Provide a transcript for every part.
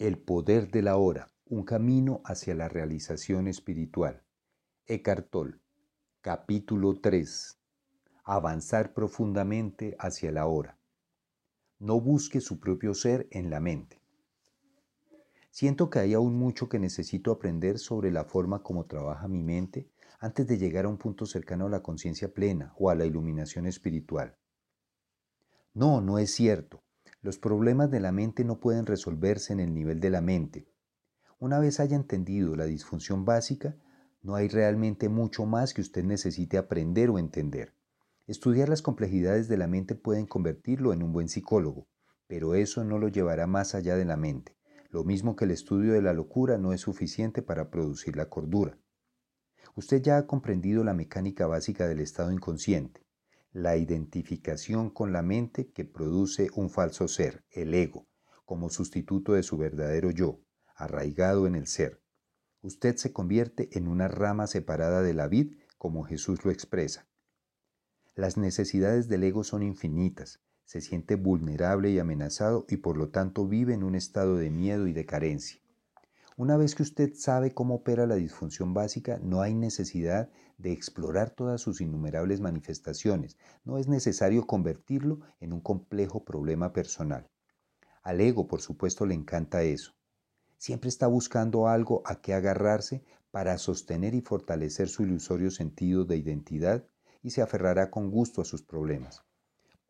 El poder de la hora, un camino hacia la realización espiritual. Eckhart capítulo 3. Avanzar profundamente hacia la hora. No busque su propio ser en la mente. Siento que hay aún mucho que necesito aprender sobre la forma como trabaja mi mente antes de llegar a un punto cercano a la conciencia plena o a la iluminación espiritual. No, no es cierto. Los problemas de la mente no pueden resolverse en el nivel de la mente. Una vez haya entendido la disfunción básica, no hay realmente mucho más que usted necesite aprender o entender. Estudiar las complejidades de la mente pueden convertirlo en un buen psicólogo, pero eso no lo llevará más allá de la mente. Lo mismo que el estudio de la locura no es suficiente para producir la cordura. Usted ya ha comprendido la mecánica básica del estado inconsciente la identificación con la mente que produce un falso ser, el ego, como sustituto de su verdadero yo, arraigado en el ser. Usted se convierte en una rama separada de la vid, como Jesús lo expresa. Las necesidades del ego son infinitas, se siente vulnerable y amenazado y por lo tanto vive en un estado de miedo y de carencia. Una vez que usted sabe cómo opera la disfunción básica, no hay necesidad de explorar todas sus innumerables manifestaciones. No es necesario convertirlo en un complejo problema personal. Al ego, por supuesto, le encanta eso. Siempre está buscando algo a qué agarrarse para sostener y fortalecer su ilusorio sentido de identidad y se aferrará con gusto a sus problemas.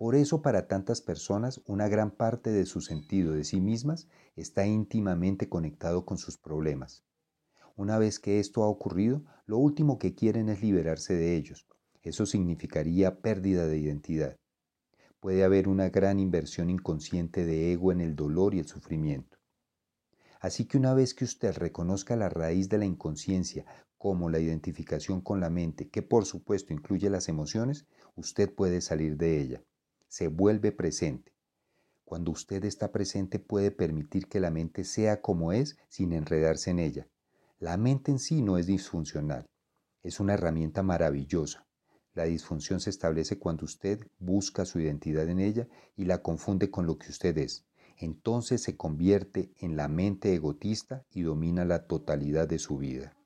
Por eso para tantas personas una gran parte de su sentido de sí mismas está íntimamente conectado con sus problemas. Una vez que esto ha ocurrido, lo último que quieren es liberarse de ellos. Eso significaría pérdida de identidad. Puede haber una gran inversión inconsciente de ego en el dolor y el sufrimiento. Así que una vez que usted reconozca la raíz de la inconsciencia como la identificación con la mente, que por supuesto incluye las emociones, usted puede salir de ella se vuelve presente. Cuando usted está presente puede permitir que la mente sea como es sin enredarse en ella. La mente en sí no es disfuncional, es una herramienta maravillosa. La disfunción se establece cuando usted busca su identidad en ella y la confunde con lo que usted es. Entonces se convierte en la mente egotista y domina la totalidad de su vida.